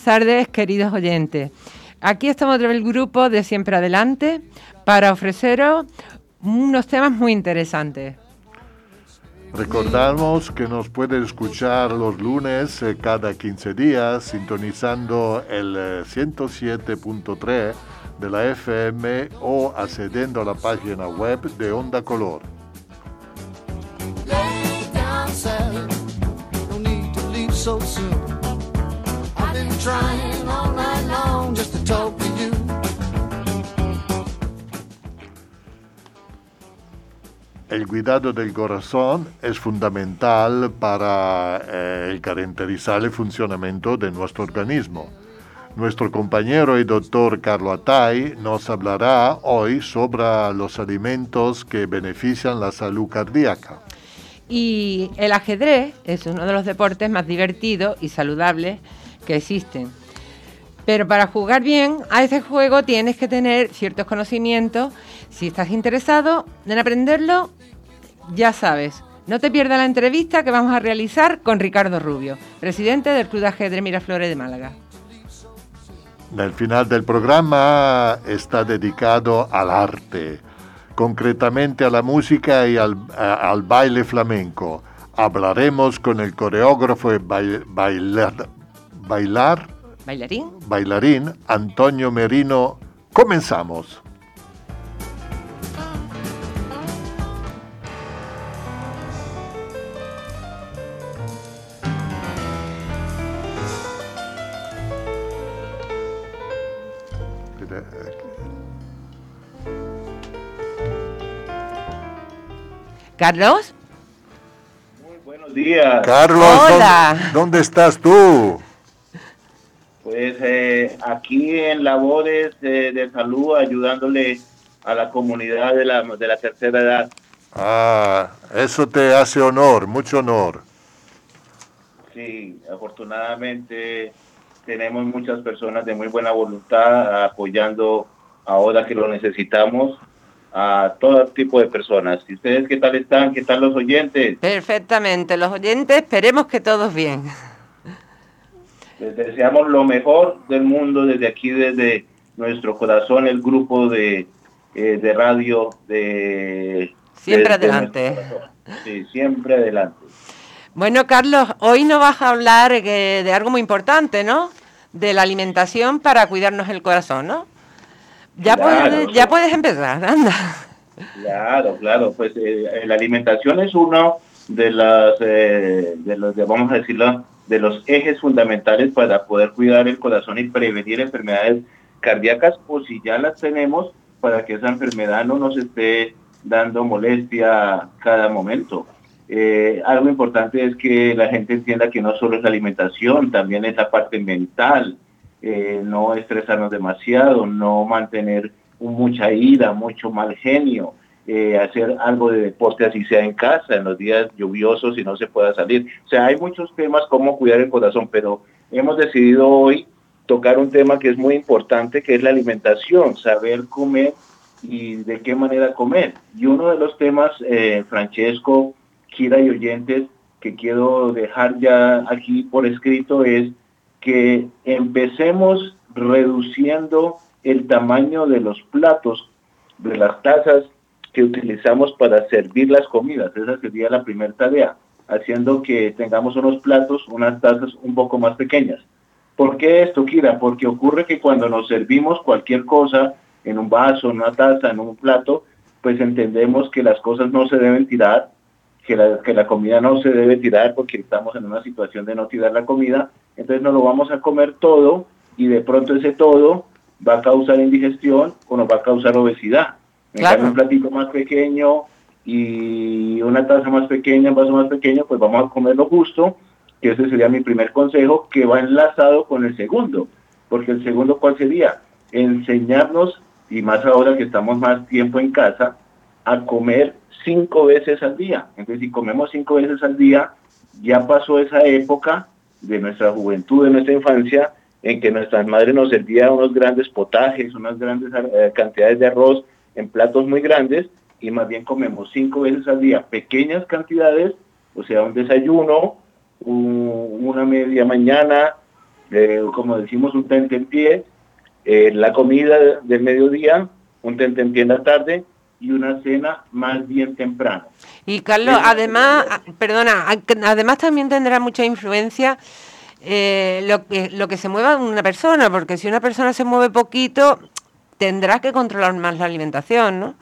buenas tardes, queridos oyentes. Aquí estamos del grupo de Siempre Adelante para ofreceros unos temas muy interesantes. Recordamos que nos puede escuchar los lunes eh, cada 15 días sintonizando el 107.3 eh, de la FM o accediendo a la página web de Onda Color. El cuidado del corazón es fundamental para eh, el caracterizar el funcionamiento de nuestro organismo. Nuestro compañero y doctor Carlo Atay nos hablará hoy sobre los alimentos que benefician la salud cardíaca. Y el ajedrez es uno de los deportes más divertidos y saludables que existen. Pero para jugar bien a ese juego tienes que tener ciertos conocimientos. Si estás interesado en aprenderlo, ya sabes, no te pierdas la entrevista que vamos a realizar con Ricardo Rubio, presidente del Club de Ajedrez Miraflores de Málaga. El final del programa está dedicado al arte, concretamente a la música y al, baile flamenco. Hablaremos con el coreógrafo y bailar, bailar, bailarín, bailarín Antonio Merino. Comenzamos. Carlos. Muy buenos días. Carlos, Hola. ¿dónde, estás tú? Pues eh, aquí en labores de salud ayudándole a la comunidad de la, de la tercera edad. Ah, eso te hace honor, mucho honor. Sí, afortunadamente tenemos muchas personas de muy buena voluntad apoyando ahora que lo necesitamos a todo tipo de personas. ¿Y ustedes qué tal están? ¿Qué tal los oyentes? Perfectamente, los oyentes esperemos que todos bien. Les deseamos lo mejor del mundo desde aquí, desde nuestro corazón, el grupo de, eh, de radio de... Siempre adelante. sí, siempre adelante. Bueno, Carlos, hoy nos vas a hablar eh, de algo muy importante, ¿no? De la alimentación para cuidarnos el corazón, ¿no? Ya, puedes, ya puedes empezar, anda. Claro, claro, pues eh, la alimentación es uno de las, eh, de los, vamos a decirlo, de los ejes fundamentales para poder cuidar el corazón y prevenir enfermedades cardíacas o si ya las tenemos, para que esa enfermedad no nos esté dando molestia cada momento. Eh, algo importante es que la gente entienda que no solo es la alimentación, también es la parte mental, eh, no estresarnos demasiado, no mantener mucha ira, mucho mal genio, eh, hacer algo de deporte así sea en casa, en los días lluviosos y no se pueda salir. O sea, hay muchos temas como cuidar el corazón, pero hemos decidido hoy tocar un tema que es muy importante, que es la alimentación, saber comer y de qué manera comer. Y uno de los temas, eh, Francesco, Kira y oyentes, que quiero dejar ya aquí por escrito es que empecemos reduciendo el tamaño de los platos, de las tazas que utilizamos para servir las comidas. Esa sería la primera tarea, haciendo que tengamos unos platos, unas tazas un poco más pequeñas. ¿Por qué esto, Kira? Porque ocurre que cuando nos servimos cualquier cosa en un vaso, en una taza, en un plato, pues entendemos que las cosas no se deben tirar, que la, comida no se debe tirar porque estamos en una situación de no tirar la comida, entonces nos lo vamos a comer todo y de pronto ese todo va a causar indigestión o nos va a causar obesidad. En un platito más pequeño y una taza más pequeña, un vaso más pequeño, pues vamos a comerlo justo, que ese sería mi primer consejo, que va enlazado con el segundo. Porque el segundo, ¿cuál sería? Enseñarnos, y más ahora que estamos más tiempo en casa, a comer cinco veces al día. Entonces, si comemos cinco veces al día, ya pasó esa época de nuestra juventud, de nuestra infancia, en que nuestras madres nos servían unos grandes potajes, unas grandes eh, cantidades de arroz en platos muy grandes y más bien comemos cinco veces al día pequeñas cantidades, o sea, un desayuno, una media mañana, eh, como decimos, un tente en pie, eh, la comida del mediodía, un tente en pie en la tarde y una cena más bien temprano. Y Carlos, además, ah, perdona, además también tendrá mucha influencia eh, lo, que, lo que se mueva una persona, porque si una persona se mueve poquito, tendrá que controlar más la alimentación, ¿no?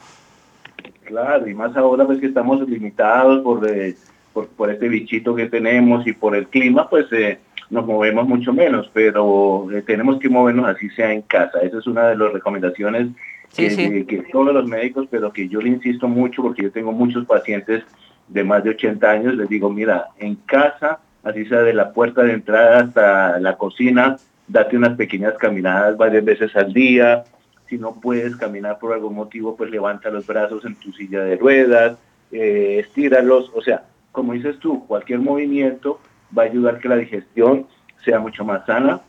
Claro, y más ahora pues que estamos limitados por, eh, por, este bichito que tenemos y por el clima, pues eh, nos movemos mucho menos, pero tenemos que movernos así sea en casa. Esa es una de las recomendaciones que, todos los médicos, pero que yo le insisto mucho porque yo tengo muchos pacientes de más de 80 años, les digo, mira, en casa, así sea de la puerta de entrada hasta la cocina, date unas pequeñas caminadas varias veces al día. Si no puedes caminar por algún motivo, pues levanta los brazos en tu silla de ruedas, eh, estíralos. O sea, como dices tú, cualquier movimiento va a ayudar que la digestión sea mucho más sana.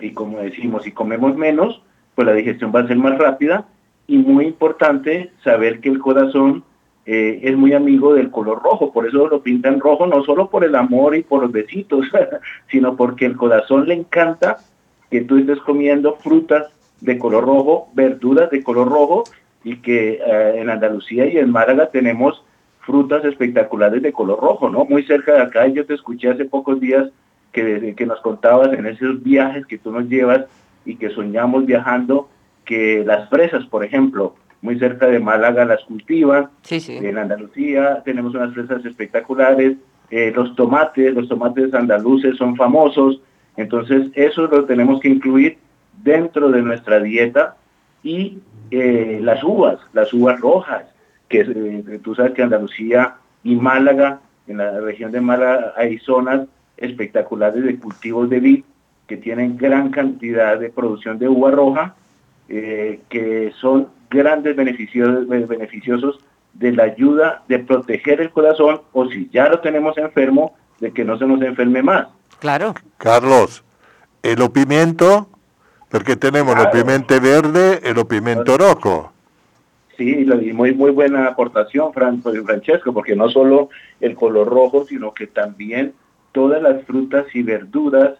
Y como decimos, si comemos menos, pues la digestión va a ser más rápida y muy importante saber que el corazón eh, es muy amigo del color rojo, por eso lo pintan rojo, no solo por el amor y por los besitos, sino porque el corazón le encanta que tú estés comiendo frutas de color rojo, verduras de color rojo, y que eh, en Andalucía y en Málaga tenemos frutas espectaculares de color rojo, ¿no? Muy cerca de acá, yo te escuché hace pocos días que, que nos contabas en esos viajes que tú nos llevas y que soñamos viajando que las fresas, por ejemplo, muy cerca de Málaga las cultivan. En Andalucía tenemos unas fresas espectaculares. Eh, los tomates, los tomates andaluces son famosos. Entonces eso lo tenemos que incluir dentro de nuestra dieta. Y eh, las uvas, las uvas rojas, que eh, tú sabes que Andalucía y Málaga, en la región de Málaga hay zonas espectaculares de cultivos de vid que tienen gran cantidad de producción de uva roja eh, que son grandes beneficios, beneficiosos de la ayuda de proteger el corazón o si ya lo tenemos enfermo, de que no se nos enferme más. Claro. Carlos, el pimiento, porque tenemos el pimiento verde y el pimiento rojo. Sí, y muy, muy buena aportación, Francesco, porque no solo el color rojo, sino que también todas las frutas y verduras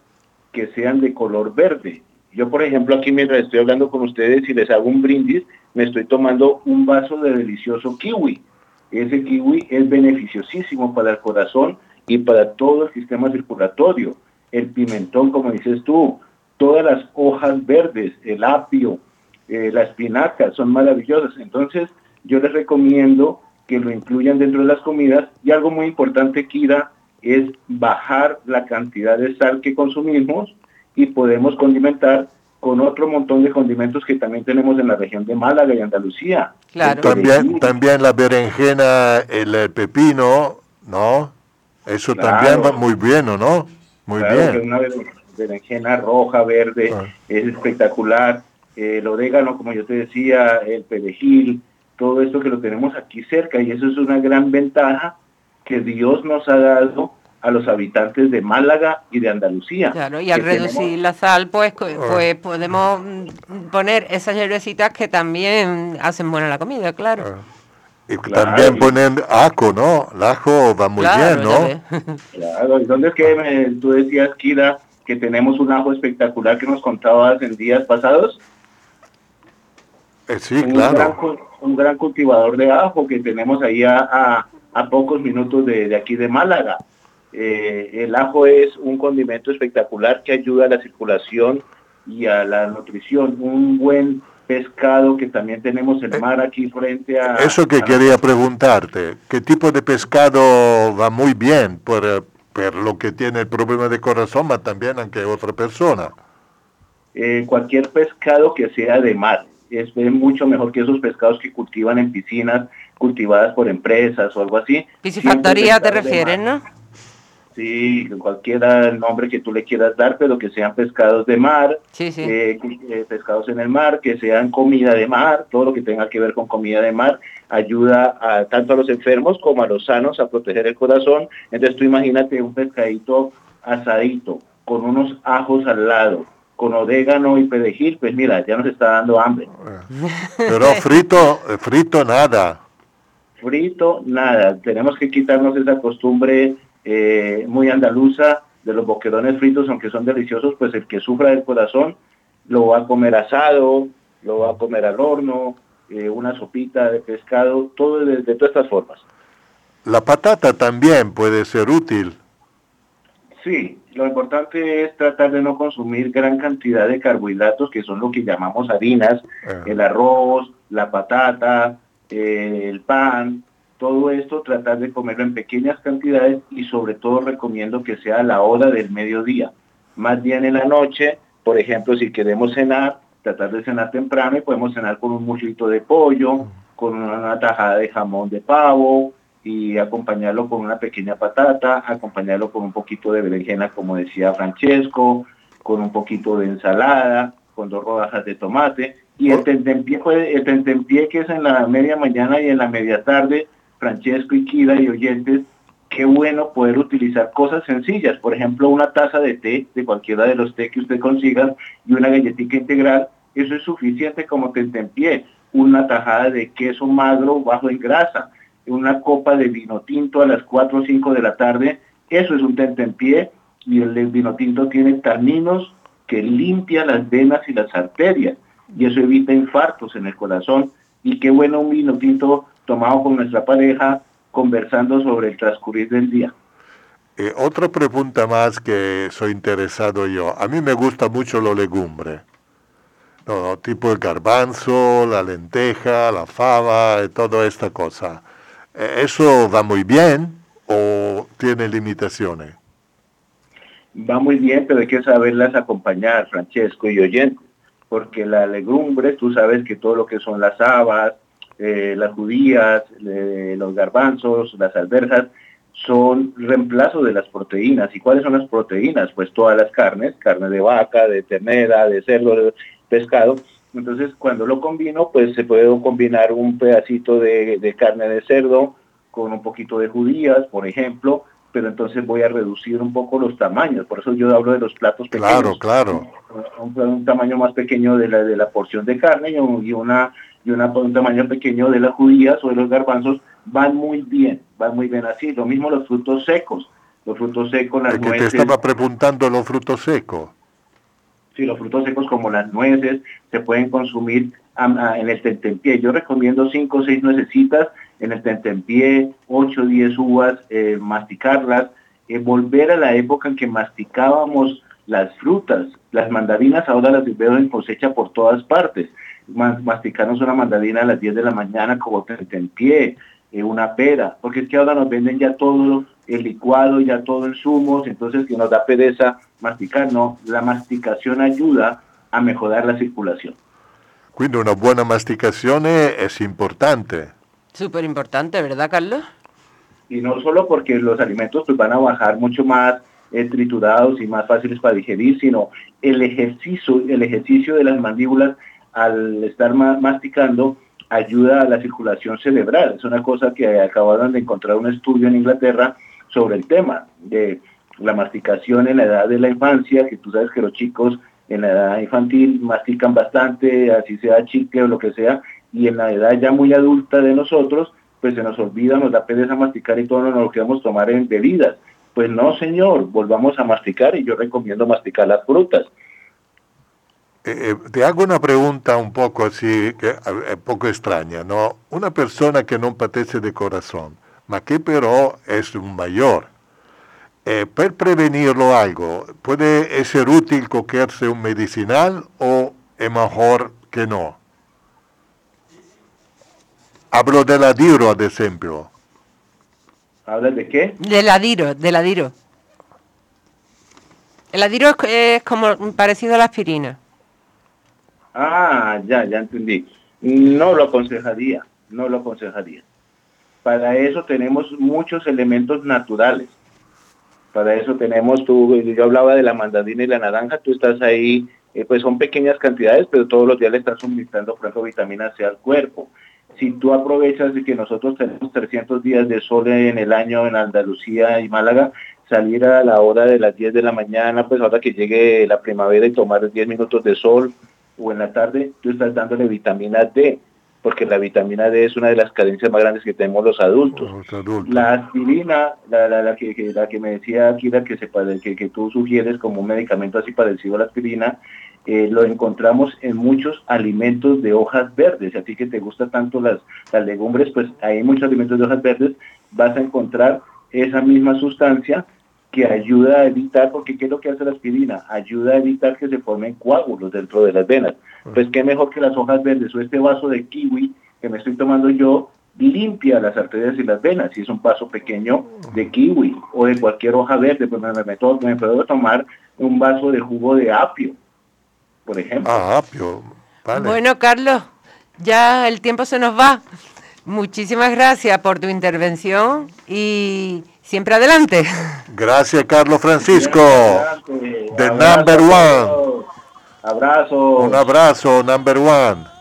que sean de color verde. Yo, por ejemplo, aquí mientras estoy hablando con ustedes y les hago un brindis, me estoy tomando un vaso de delicioso kiwi. Ese kiwi es beneficiosísimo para el corazón y para todo el sistema circulatorio. El pimentón, como dices tú, todas las hojas verdes, el apio, eh, la espinaca, son maravillosas. Entonces, yo les recomiendo que lo incluyan dentro de las comidas. Y algo muy importante, Kira, es bajar la cantidad de sal que consumimos y podemos condimentar con otro montón de condimentos que también tenemos en la región de Málaga y Andalucía. Claro. También, también la berenjena, el pepino, ¿no? Eso también va muy bien, ¿no? Muy bien. Berenjena roja, verde, ah. es espectacular. el orégano, como yo te decía, el perejil, todo esto que lo tenemos aquí cerca y eso es una gran ventaja que Dios nos ha dado a los habitantes de Málaga y de Andalucía. Claro, y al reducir la sal, pues, pues podemos poner esas hierbecitas que también hacen buena la comida, claro. Ah. Y también ponen ajo, ¿no? El ajo va muy bien, ¿no? Claro, ¿y dónde es que tú decías, Kira, que tenemos un ajo espectacular que nos contabas en días pasados? Eh, sí, claro. un gran cultivador de ajo que tenemos ahí a, a, pocos minutos de, de aquí de Málaga. Eh, el ajo es un condimento espectacular que ayuda a la circulación y a la nutrición. Un buen pescado que también tenemos el eh, mar aquí frente a... Eso que quería preguntarte, ¿qué tipo de pescado va muy bien por, eh, por lo que tiene el problema de corazón, pero también aunque otra persona? cualquier pescado que sea de mar. Es, mucho mejor que esos pescados que cultivan en piscinas cultivadas por empresas o algo así. Piscifactoría te refieres, ¿no? Sí, cualquiera el nombre que tú le quieras dar, pero que sean pescados de mar, eh, eh, pescados en el mar, que sean comida de mar, todo lo que tenga que ver con comida de mar, ayuda a, tanto a los enfermos como a los sanos a proteger el corazón. Entonces tú imagínate un pescadito asadito, con unos ajos al lado, con orégano y perejil, pues mira, ya nos está dando hambre. Pero frito, frito nada. Frito nada. Tenemos que quitarnos esa costumbre eh, muy andaluza de los boquerones fritos, aunque son deliciosos, pues el que sufra del corazón lo va a comer asado, lo va a comer al horno, eh, una sopita de pescado, todo de, de todas estas formas. La patata también puede ser útil. Sí, lo importante es tratar de no consumir gran cantidad de carbohidratos, que son lo que llamamos harinas, Ah. el arroz, la patata, eh, el pan, todo esto tratar de comerlo en pequeñas cantidades y sobre todo recomiendo que sea a la hora del mediodía. Más bien en la noche, por ejemplo, si queremos cenar, tratar de cenar temprano y podemos cenar con un muslito de pollo, con una tajada de jamón de pavo y acompañarlo con una pequeña patata, acompañarlo con un poquito de berenjena, como decía Francesco, con un poquito de ensalada, con dos rodajas de tomate. Y el tentempié, puede- el tentempié que es en la media mañana y en la media tarde, Francesco Kira y oyentes, qué bueno poder utilizar cosas sencillas, por ejemplo, una taza de té, de cualquiera de los té que usted consiga, y una galletita integral, eso es suficiente como tentempié, una tajada de queso magro bajo en grasa, una copa de vino tinto a las 4 o 5 de la tarde, eso es un tentempié, y el vino tinto tiene taninos que limpia las venas y las arterias, y eso evita infartos en el corazón, y qué bueno un vino tinto tomado con nuestra pareja, conversando sobre el transcurrir del día. Eh, otra pregunta más que soy interesado yo. A mí me gusta mucho lo legumbre. No, tipo el garbanzo, la lenteja, la fava, y toda esta cosa. Eh, ¿Eso va muy bien o tiene limitaciones? Va muy bien, pero hay que saberlas acompañar, Francesco y oyentes, porque la legumbre, tú sabes que todo lo que son las habas, eh, las judías, eh, los garbanzos, las alberjas, son reemplazo de las proteínas. ¿Y cuáles son las proteínas? Pues todas las carnes, carne de vaca, de ternera, de cerdo, de pescado. Entonces, cuando lo combino, pues se puede combinar un pedacito de, de carne de cerdo con un poquito de judías, por ejemplo, pero entonces voy a reducir un poco los tamaños. Por eso yo hablo de los platos pequeños. Claro, claro. Un, un tamaño más pequeño de la, de la porción de carne y, un, y una y una, un tamaño pequeño de las judías o de los garbanzos van muy bien, van muy bien así. Lo mismo los frutos secos, los frutos secos, las nueces. te estaba preguntando los frutos secos. Sí, los frutos secos como las nueces se pueden consumir am- a- en el tentempié. Yo recomiendo 5 o 6 nuecesitas en el tentempié, 8 o 10 uvas, eh, masticarlas, eh, volver a la época en que masticábamos las frutas. Las mandarinas ahora las veo en cosecha por todas partes. Ma- Masticarnos una mandarina a las 10 de la mañana como tentempié, eh, una pera, porque es que ahora nos venden ya todo el licuado, ya todo en zumos, entonces que nos da pereza masticar, no, la masticación ayuda a mejorar la circulación. Quindi una buona masticazione è importante. Súper importante, ¿verdad, Carlos? Y no solo porque los alimentos pues, van a bajar mucho más eh, triturados y más fáciles para digerir, sino el ejercicio, el ejercicio de las mandíbulas al estar ma- masticando ayuda a la circulación cerebral. Es una cosa que acabaron de encontrar un estudio en Inglaterra sobre el tema de la masticación en la edad de la infancia, que tú sabes que los chicos en la edad infantil mastican bastante, así sea chicle o lo que sea, y en la edad ya muy adulta de nosotros, pues se nos olvida, nos da pereza masticar y todo nos lo queremos tomar en bebidas. Pues no, señor, volvamos a masticar y yo recomiendo masticar las frutas. Eh, eh, ti hago una pregunta un poco así, è un poco extraña, no? Una persona che non patece di corazón, ma che però è un mayor, eh, per prevenirlo algo, ¿puede ser útil cogerse un medicinal o es mejor que no? Hablo del adiro, ad esempio. ¿Hablas de qué? Del adiro, del adiro. El adiro es, es como parecido a la aspirina. Ah, ya, ya entendí. No lo aconsejaría, no lo aconsejaría. Para eso tenemos muchos elementos naturales. Para eso tenemos, tú, yo hablaba de la mandarina y la naranja, tú estás ahí, eh, pues son pequeñas cantidades, pero todos los días le estás suministrando, por ejemplo, vitamina C al cuerpo. Si tú aprovechas de que nosotros tenemos 300 días de sol en el año en Andalucía y Málaga, salir a la hora de las 10 de la mañana, pues ahora que llegue la primavera y tomar 10 minutos de sol o en la tarde, tú estás dándole vitamina D, porque la vitamina D es una de las carencias más grandes que tenemos los adultos. La aspirina, la, la, que, la que me decía aquí, la que, se, que, que tú sugieres como un medicamento así parecido a la aspirina, eh, lo encontramos en muchos alimentos de hojas verdes. A ti que te gustan tanto las, las legumbres, pues hay muchos alimentos de hojas verdes, vas a encontrar esa misma sustancia que ayuda a evitar, porque ¿qué es lo que hace la aspirina? Ayuda a evitar que se formen coágulos dentro de las venas. Pues qué mejor que las hojas verdes o este vaso de kiwi que me estoy tomando yo limpia las arterias y las venas. Si es un vaso pequeño de kiwi o de cualquier hoja verde, pues me, me, me puedo tomar un vaso de jugo de apio, por ejemplo. Ah, apio. Vale. Bueno, Carlos, ya el tiempo se nos va. Muchísimas gracias por tu intervención y siempre adelante. Gracias, Carlos Francisco. The number one. Abrazo. Un abrazo, number one.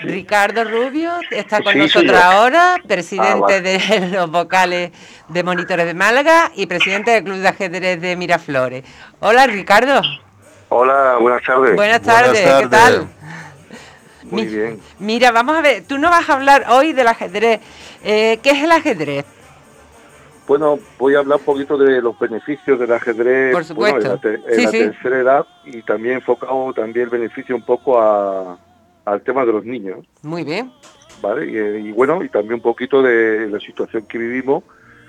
Ricardo Rubio está con nosotros ahora, presidente de los vocales de Monitores de Málaga y presidente del Club de Ajedrez de Miraflores. Hola Ricardo. Hola, buenas tardes. Buenas tardes, ¿qué tal? Muy bien. Mira, vamos a ver, tú no vas a hablar hoy del ajedrez. Eh, ¿Qué es el ajedrez? Bueno, voy a hablar un poquito de los beneficios del ajedrez Por supuesto. Bueno, en la, te, en la tercera edad y también enfocado también el beneficio un poco a, al tema de los niños. Muy bien. ¿Vale? Y, y, bueno, y también un poquito de la situación que vivimos,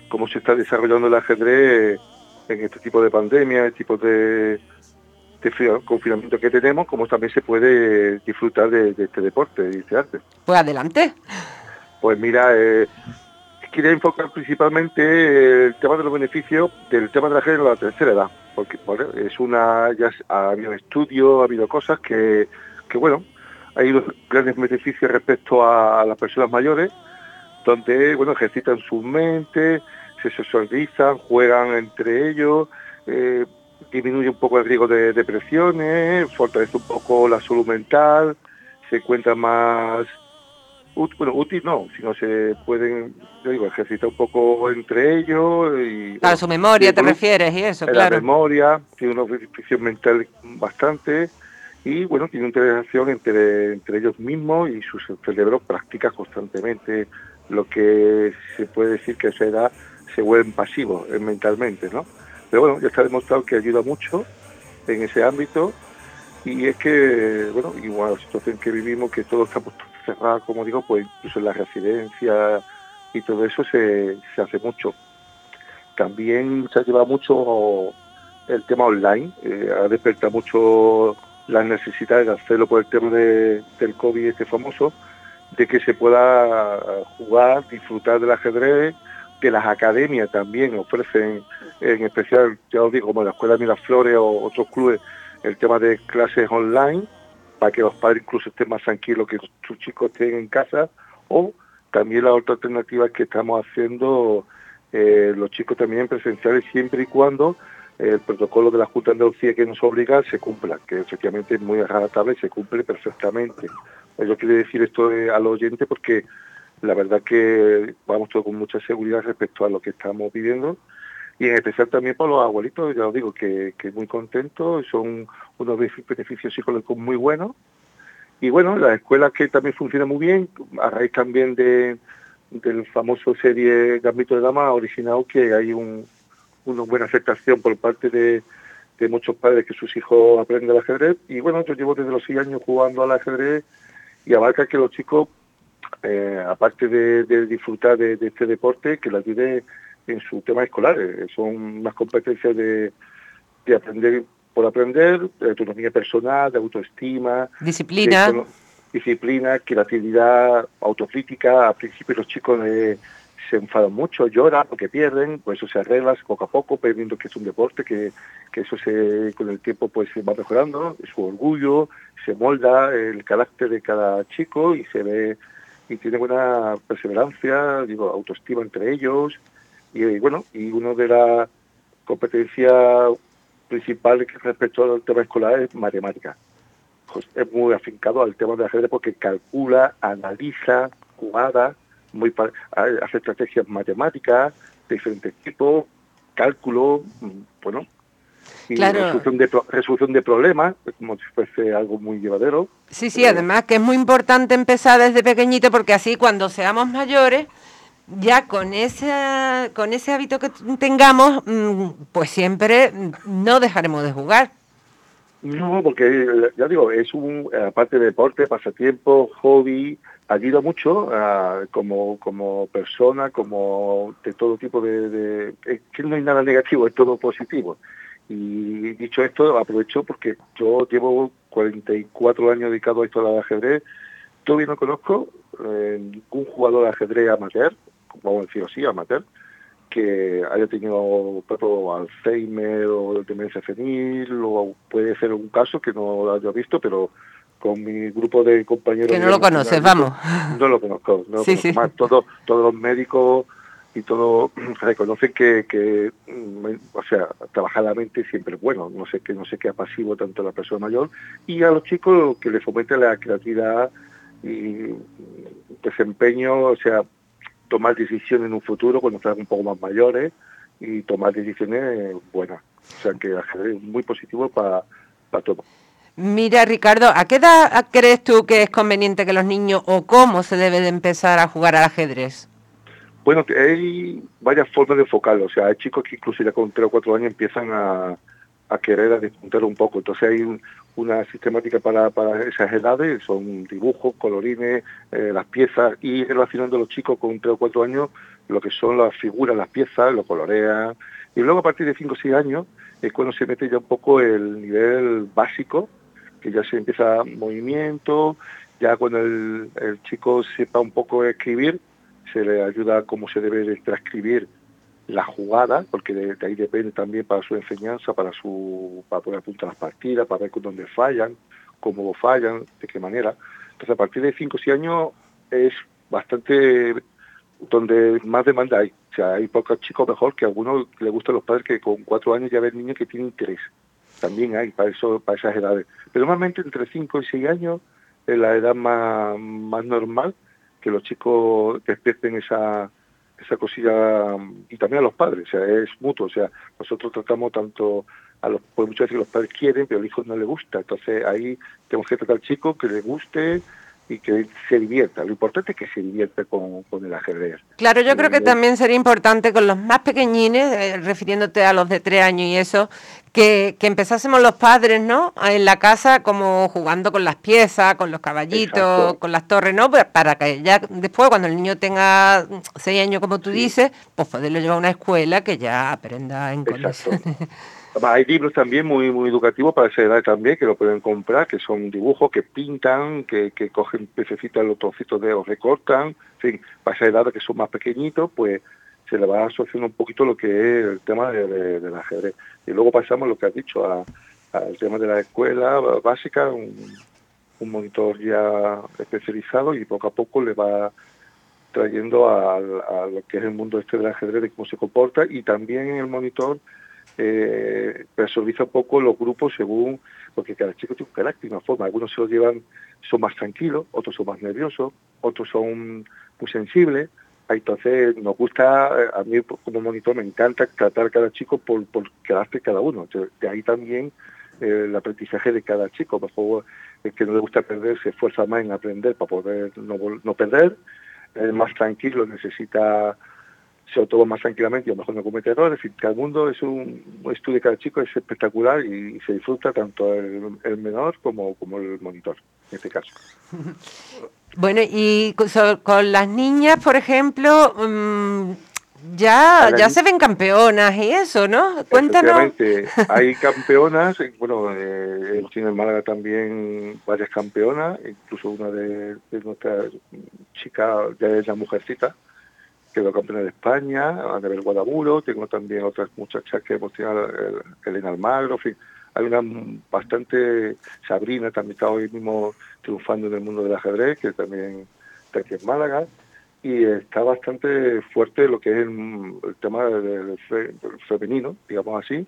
cómo se está desarrollando el ajedrez en este tipo de pandemia, este tipo de, de confinamiento que tenemos, cómo también se puede disfrutar de, de este deporte y este arte. Pues adelante. Pues mira, eh, quería enfocar principalmente el tema de los beneficios del tema de la ajedrez en la tercera edad, porque es una, ya ha habido estudios, ha habido cosas que, que bueno, hay unos grandes beneficios respecto a las personas mayores, donde bueno ejercitan su mente, se socializan, juegan entre ellos, eh, disminuye un poco el riesgo de depresiones, fortalece un poco la salud mental, se encuentra más bueno, útil no, sino se pueden, yo digo, ejercitar un poco entre ellos. Y, a su memoria te refieres y eso, claro. La memoria, tiene una beneficio mental bastante y bueno, tiene una interacción entre, entre ellos mismos y su cerebro practica constantemente lo que se puede decir que a esa edad se vuelven pasivos eh, mentalmente, ¿no? Pero bueno, ya está demostrado que ayuda mucho en ese ámbito y es que, bueno, igual la situación que vivimos, que todo está cerrado, como digo, pues incluso en la residencia y todo eso se, se hace mucho. También se ha llevado mucho el tema online, eh, ha despertado mucho las necesidades de hacerlo por el tema de, del COVID este famoso, de que se pueda jugar, disfrutar del ajedrez, que las academias también ofrecen, en especial, ya os digo, como la Escuela Miraflores o otros clubes, el tema de clases online, para que los padres incluso estén más tranquilos que sus chicos estén en casa, o también la otra alternativa que estamos haciendo eh, los chicos también presenciales siempre y cuando el protocolo de la Junta de Andalucía que nos obliga se cumpla, que efectivamente es muy agradable y se cumple perfectamente. Yo quiero decir esto al oyente porque la verdad que vamos todos con mucha seguridad respecto a lo que estamos viviendo y en especial también para los abuelitos, ya os digo, que, que muy contentos, son unos beneficios psicológicos muy buenos. Y bueno, la escuela que también funciona muy bien, a raíz también de, del famoso serie Gambito de Dama, originado que hay un, una buena aceptación por parte de, de muchos padres que sus hijos aprenden el ajedrez. Y bueno, yo llevo desde los seis años jugando al ajedrez y abarca que los chicos, eh, aparte de, disfrutar de, este deporte, que la ayude en su tema escolar. Son más competencias de, de aprender por aprender, de autonomía personal, de autoestima. Disciplina. disciplina, creatividad, autocrítica. Al principio los chicos eh, se enfadan mucho, lloran porque pierden, pues eso se arregla poco a poco, pero viendo que es un deporte, que, que eso se con el tiempo pues se va mejorando, su orgullo, se molda el carácter de cada chico y se ve y tiene buena perseverancia, digo, autoestima entre ellos y, bueno, y uno de las competencias principales respecto al tema escolar es matemática. Pues es muy afincado al tema de ajedrez porque calcula, analiza jugadas, muy hace estrategias matemáticas de diferentes tipos, cálculo, mm, bueno, y resolución, de, resolución de problemas, como si fuese algo muy llevadero. Sí, sí, además que es muy importante empezar desde pequeñito porque así cuando seamos mayores, ya con ese, con ese hábito que tengamos, mm, pues siempre no dejaremos de jugar. No, porque ya digo, es un, aparte de deporte, pasatiempo, hobby, ayuda mucho como, como persona, como de todo tipo de, que no hay nada negativo, es todo positivo. Y dicho esto, aprovecho porque yo llevo 44 años dedicado a esto del ajedrez. Todavía no conozco eh, ningún jugador de ajedrez amateur, vamos a decir así, amateur, que haya tenido Alzheimer o demencia senil, o puede ser un caso que no lo haya visto, pero con mi grupo de compañeros... Que no lo conoces, vamos. No lo conozco, no sí, sí. Más, todos los médicos y todo reconocen que, que mm, o sea, trabajadamente siempre es bueno, no sé que no sé qué pasivo tanto a la persona mayor y a los chicos que les fomente la creatividad y desempeño, o sea, tomar decisiones en un futuro cuando sean un poco más mayores y tomar decisiones buenas. O sea que es muy positivo para, para todo. Mira, Ricardo, ¿a qué edad crees tú que es conveniente que los niños o cómo se debe de empezar a jugar al ajedrez? Bueno, hay varias formas de enfocarlo. O sea, hay chicos que incluso ya con 3 o 4 años empiezan a, a querer a despuntar un poco. Entonces hay una sistemática para, para esas edades, son dibujos, colorines, eh, las piezas, y relacionando a los chicos con 3 o 4 años lo que son las figuras, las piezas, lo colorea. Y luego a partir de 5 o 6 años es cuando se mete ya un poco el nivel básico, que ya se empieza movimiento, ya cuando el, el chico sepa un poco escribir, se le ayuda cómo se debe de transcribir la jugada, porque de, ahí depende también para su enseñanza, para su para poder apuntar las partidas, para ver dónde fallan, cómo fallan, de qué manera. Entonces a partir de 5 o 6 años es bastante donde más demanda hay. O sea, hay pocos chicos mejor que a algunos le gustan los padres que con 4 años ya ven niños que tienen interés. También hay para eso para esas edades. Pero normalmente entre 5 y 6 años es la edad más, más normal que los chicos despierten esa, esa cosilla y también a los padres, o sea, es mutuo, o sea, nosotros tratamos tanto a los, pues muchas veces los padres quieren, pero al hijo no le gusta, entonces ahí tenemos que tratar al chico que le guste, y que se divierta. Lo importante es que se divierta con, el ajedrez. Claro, yo creo que también sería importante con los más pequeñines, eh, refiriéndote a los de tres años y eso, que, que, empezásemos los padres, ¿no? En la casa como jugando con las piezas, con los caballitos, con las torres, ¿no? Pues para que ya después, cuando el niño tenga seis años, como tú dices, pues poderlo llevar a una escuela que ya aprenda en condiciones. Hay libros también muy muy educativos para esa edad también que lo pueden comprar, que son dibujos que pintan, que, que cogen pececitos los trocitos de los recortan, en fin, para esa edad que son más pequeñitos, pues se le va asociando un poquito lo que es el tema de, de, del ajedrez. Y luego pasamos lo que has dicho al tema de la escuela básica, un, monitor ya especializado y poco a poco le va trayendo a, a, lo que es el mundo este del ajedrez, de cómo se comporta y también el monitor eh, personaliza un poco los grupos según, porque cada chico tiene un carácter, una forma. Algunos se lo llevan, son más tranquilos, otros son más nerviosos, otros son muy sensibles. Entonces nos gusta, eh, a mí como monitor me encanta tratar a cada chico por, por carácter cada uno. De ahí también eh, el aprendizaje de cada chico. Mejor el que no le gusta aprender se esfuerza más en aprender para poder no, no perder. El más tranquilo necesita se lo toma más tranquilamente y a lo mejor no comete errores. En cada mundo es un, estudio de cada chico, es espectacular y, se disfruta tanto el, menor como, como el monitor, en este caso. Bueno, y con, las niñas, por ejemplo, mm, ya, ya se ven campeonas y eso, ¿no? Cuéntanos. hay campeonas, bueno, eh, en Málaga también varias campeonas, incluso una de, nuestras chicas, ya es la mujercita, quedó campeona de España, a nivel Guadamuro, tengo también otras muchachas que hemos tenido, Elena Almagro, en fin, hay una bastante, Sabrina también está hoy mismo triunfando en el mundo del ajedrez, que también está aquí en Málaga, y está bastante fuerte lo que es el, tema del, femenino, digamos así,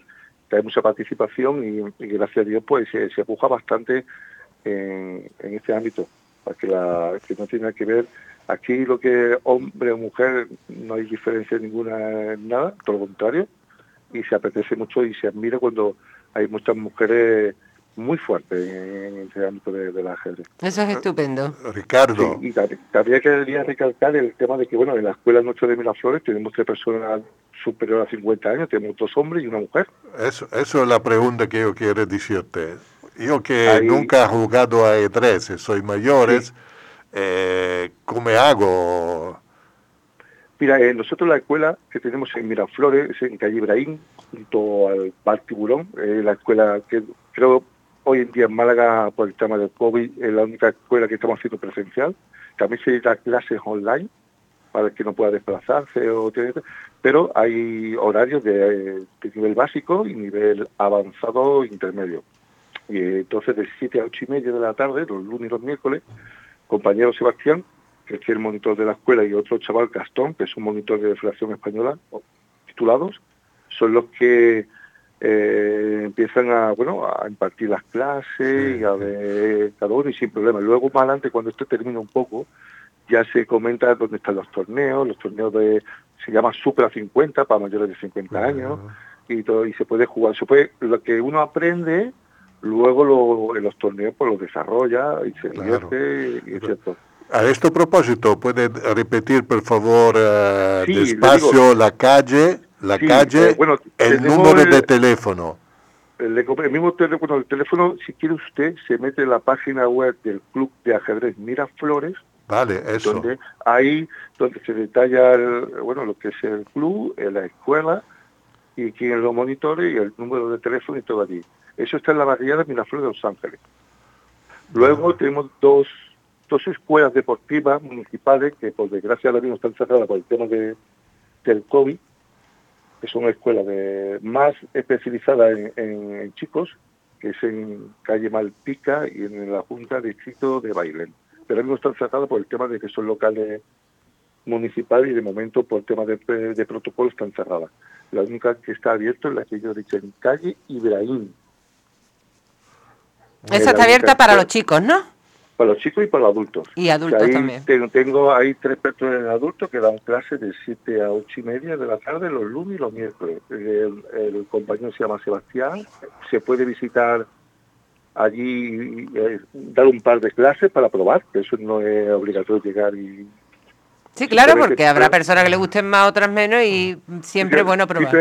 hay mucha participación y, gracias a Dios pues se, se puja bastante en, este ámbito, para que, la, que no tiene que ver, aquí lo que hombre o mujer no hay diferencia ninguna en nada, todo lo contrario, y se apetece mucho y se admira cuando hay muchas mujeres muy fuerte en ese ámbito de, la ajedrez. Eso es estupendo. Ricardo. y también quería recalcar el tema de que, bueno, en la Escuela Noche de Miraflores tenemos tres personas superiores a 50 años, tenemos dos hombres y una mujer. Eso, eso es la pregunta que yo quiero decirte. Yo que nunca he jugado a E3, soy mayores, eh, ¿cómo hago? Mira, eh, nosotros la escuela que tenemos en Miraflores, en calle Ibrahim, junto al Bar Tiburón, eh, la escuela que creo Hoy en día en Málaga, por el tema del COVID, es la única escuela que estamos haciendo presencial. También se da clases online para el que no pueda desplazarse, o pero hay horarios de, nivel básico y nivel avanzado intermedio. Y entonces de 7 a 8 y media de la tarde, los lunes y los miércoles, compañero Sebastián, que es el monitor de la escuela, y otro chaval Gastón, que es un monitor de Federación Española, titulados, son los que eh, empiezan a bueno a impartir las clases y a ver cada uno y sin problema. Luego más adelante cuando esto termina un poco ya se comenta dónde están los torneos, los torneos de se llama Supra 50 para mayores de 50 años y todo y se puede jugar, se puede lo que uno aprende luego lo, en los torneos pues lo desarrolla y se divierte y. A este propósito, ¿puede repetir, por favor, uh, despacio la calle la calle, eh, bueno, el número de teléfono. El, mismo teléfono, el teléfono, si quiere usted, se mete en la página web del Club de Ajedrez Miraflores. Vale, eso. Donde ahí donde se detalla bueno lo que es el club, la escuela y quién lo monitore y el número de teléfono y todo allí. Eso está en la barriada de Miraflores de Los Ángeles. Luego tenemos dos, dos escuelas deportivas municipales que por desgracia ahora mismo están cerradas por el tema de, del COVID que son escuelas de, más especializadas en, chicos, que es en calle Malpica y en la Junta de Distrito de Bailén. Pero no están tratadas por el tema de que son locales municipales y de momento por tema de, de protocolo están cerradas. La única que está abierta es la que yo he dicho en calle Ibrahim. Esa está abierta para los chicos, ¿no? para los chicos y para los adultos. Y adultos también. Tengo, ahí tres personas adultos que dan clases de 7 a 8 y media de la tarde los lunes y los miércoles. El, compañero se llama Sebastián, se puede visitar allí, eh, dar un par de clases para probar, que eso no es obligatorio llegar y... Sí, claro, porque habrá personas que le gusten más, otras menos y siempre es bueno probar.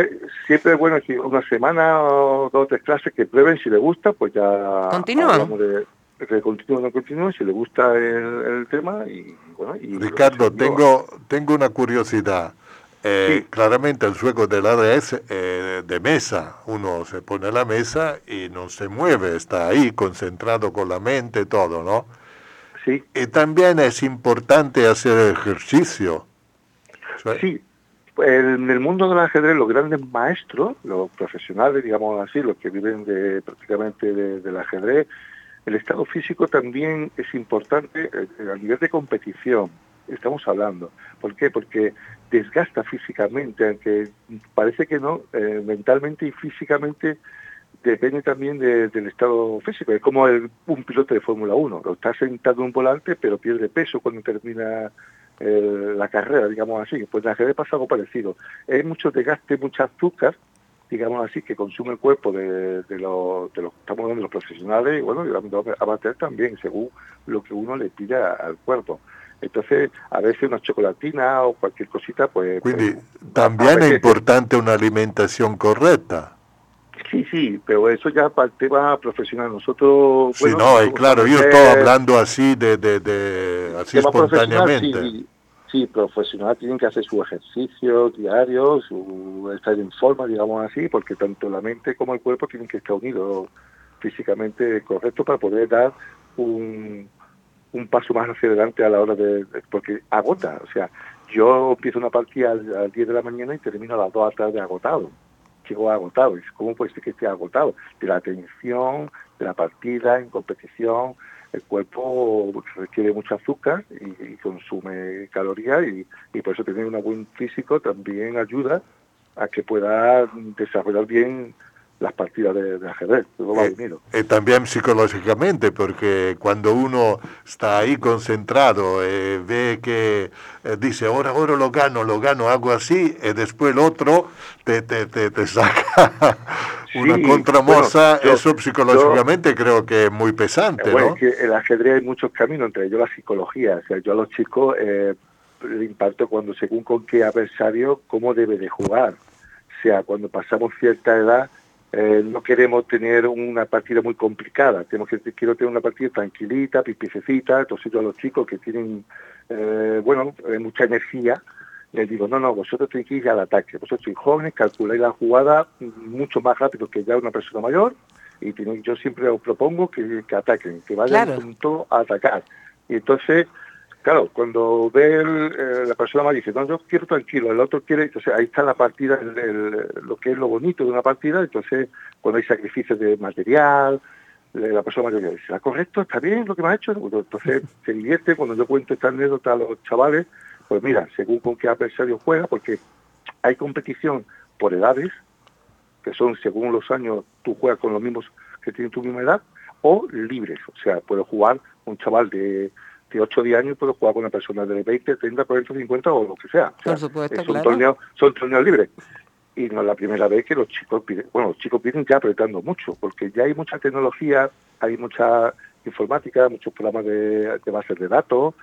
Siempre, es bueno que una semana o dos o tres clases que prueben, si les gusta, pues ya... Continúan que continúe o no continúe, si le gusta el, tema. Y, bueno, y Ricardo, tengo, tengo una curiosidad. Eh, claramente el juego de la red eh, de mesa, uno se pone a la mesa y no se mueve, está ahí concentrado con la mente, todo, ¿no? Sí. Y también es importante hacer ejercicio. Sí, en el mundo del ajedrez los grandes maestros, los profesionales, digamos así, los que viven de prácticamente del ajedrez, el estado físico también es importante eh, a nivel de competición, estamos hablando. ¿Por qué? Porque desgasta físicamente, aunque parece que no, eh, mentalmente y físicamente depende también del estado físico. Es como un piloto de Fórmula 1, lo está sentado en un volante pero pierde peso cuando termina eh, la carrera, digamos así. Pues en la ajedrez pasa algo parecido. Hay mucho desgaste, mucha azúcar digamos así, que consume el cuerpo de, de, lo, de los estamos hablando los profesionales y bueno, y los amateurs también, según lo que uno le pide al cuerpo. Entonces, a veces una chocolatina o cualquier cosita, pues... Quindi pues, también es importante una alimentación correcta. Sí, sí, pero eso ya para el tema profesional. Nosotros... Sí, no, y claro, yo estoy hablando así de, de, de así profesional, espontáneamente. Sí, sí, profesional tienen que hacer su ejercicio diario, su estar en forma, digamos así, porque tanto la mente como el cuerpo tienen que estar unidos físicamente correcto para poder dar un, un paso más hacia adelante a la hora de, de- porque agota, o sea, yo empiezo una partida a las 10 de la mañana y termino a las 2 de la tarde agotado. Llego agotado. Y ¿Cómo puede ser que esté agotado? De la tensión, de la partida, en competición, el cuerpo requiere mucho azúcar y, y consume calorías y, y por eso tener un buen físico también ayuda a que pueda desarrollar bien las partidas de, de ajedrez. Todo va Eh, unido. eh, también psicológicamente, porque cuando uno está ahí concentrado, eh, ve que eh, dice, ahora, ahora lo gano, lo gano, hago así, y después el otro te, te, te, te saca una Sí, contramoza, bueno, yo- eso psicológicamente creo que es muy pesante, Eh, Bueno, ¿no? es que el ajedrez hay muchos caminos, entre ellos la psicología. O sea, yo a los chicos eh, le imparto cuando según con qué adversario, cómo debe de jugar. O sea, cuando pasamos cierta edad, eh, no queremos tener una partida muy complicada. Tenemos que quiero tener una partida tranquilita, pipicecita. Entonces a los chicos que tienen, eh, bueno, eh, mucha energía, les digo, no, no, vosotros tenéis que ir al ataque. Vosotros sois jóvenes, calculáis la jugada mucho más rápido que ya una persona mayor y tienen- yo siempre os propongo que, que ataquen, que vayan Claro. a atacar. Y entonces, claro, cuando ve el, eh, la persona más dice, no, yo quiero tranquilo, el otro quiere, entonces ahí está la partida, el- el- lo que es lo bonito de una partida, entonces cuando hay sacrificios de material, la persona mayor dice, ¿será correcto? ¿Está bien lo que me ha hecho? Entonces se divierte cuando yo cuento esta anécdota a los chavales, pues mira, según con qué adversario juega, porque hay competición por edades, que son según los años, tú juegas con los mismos que tienen tu misma edad, o libres, o sea, puedo jugar un chaval de, de 8 o 10 años, puedo jugar con una persona de 20, 30, 40, 50 o lo que sea. O sea, Por supuesto, es un claro. torneo, son torneos libres. Y no es la primera vez que los chicos piden, bueno, los chicos vienen ya apretando mucho, porque ya hay mucha tecnología, hay mucha informática, muchos programas de, de bases de datos,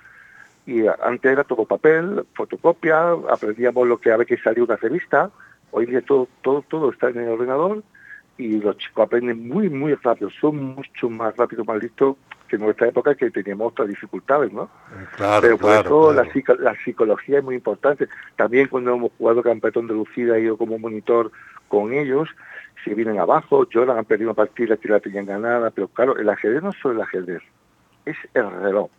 y antes era todo papel, fotocopia, aprendíamos lo que a ver que salía una revista, hoy en día todo, todo, todo está en el ordenador y los chicos aprenden muy, muy rápido, son mucho más rápidos, más listos que en nuestra época que teníamos otras dificultades, ¿no? Claro, Pero por claro, eso claro. La, psico- la psicología es muy importante. También cuando hemos jugado Campeón de Lucía, he ido como monitor con ellos, si vienen abajo, lloran, han perdido una partida que la tenían ganada, pero claro, el ajedrez no es solo el ajedrez, es el reloj.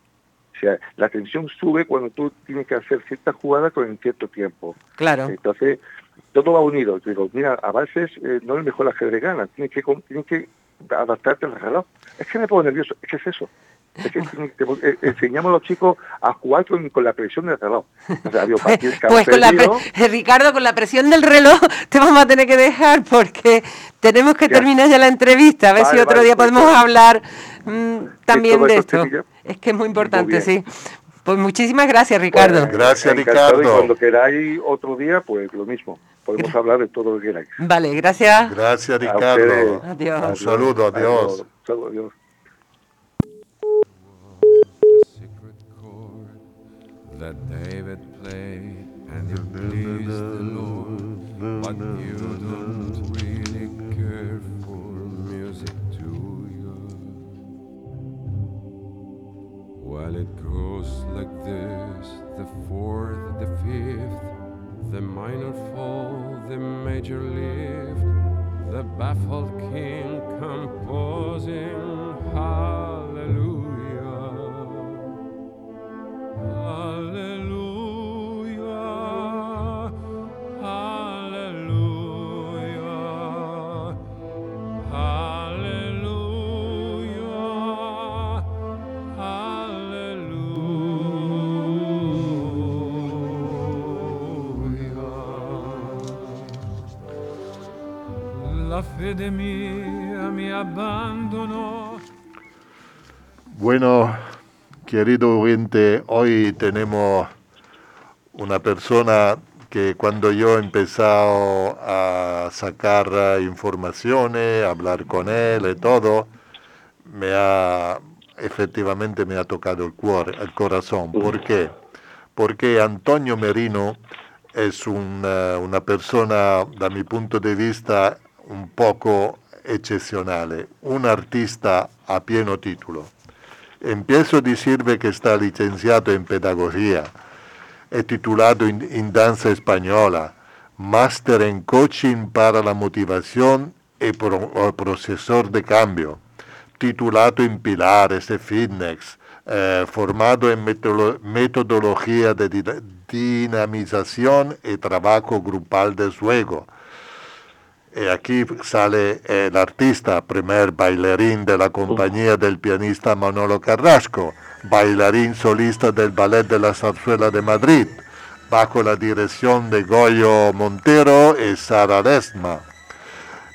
O sea, la tensión sube cuando tú tienes que hacer ciertas jugadas con cierto tiempo. Claro. Entonces, todo va unido. Digo, mira, a veces eh, no es el mejor ajedrez gana, tienes que, tienes que adaptarte al reloj. Es que me pongo nervioso, es que es eso. Es que enseñamos a los chicos a jugar con, con la presión del reloj. O sea, que han Pues con la pre- Ricardo, con la presión del reloj te vamos a tener que dejar porque tenemos que Ya. terminar ya la entrevista. A ver Vale, si otro vale, día pues, podemos pues, hablar mm, también de esto. Es que es muy importante, Muy sí. Pues muchísimas gracias, Ricardo. Pues, Gracias, Ricardo. Y cuando queráis otro día, pues lo mismo. Podemos hablar de todo lo que queráis. Vale, gracias. Gracias, Ricardo. Adiós. Un saludo, adiós. Un saludo, adiós. that David played and it pleased the Lord. But you don't really care for music, do you? Well, it goes like this the fourth, the fifth, the minor the major lift, the baffled king composing hallelujah. Hallelujah. Fede mia mi abbandonò. Bueno, querido oyente, hoy tenemos una persona que cuando yo he empezado a sacar eh, informaciones, a hablar con él y todo, me ha efectivamente me ha tocado el, cuore, el corazón. ¿Por qué? Porque Antonio Merino es una, una persona, da mi punto di vista, poco eccezionale, un artista a pieno titolo. Empiezo a decirvi che sta licenziato in pedagogia, è titulato in, in danza spagnola, máster en coaching para la motivación y pro, procesor de cambio, titulado en pilares de fitness, eh, formado en metodología de dinamización y trabajo grupal de juego. Y aquí sale el artista, primer bailarín de la compañía del pianista Manolo Carrasco, bailarín solista del Ballet de la Zarzuela de Madrid, bajo la dirección de Goyo Montero y Sara Lesma.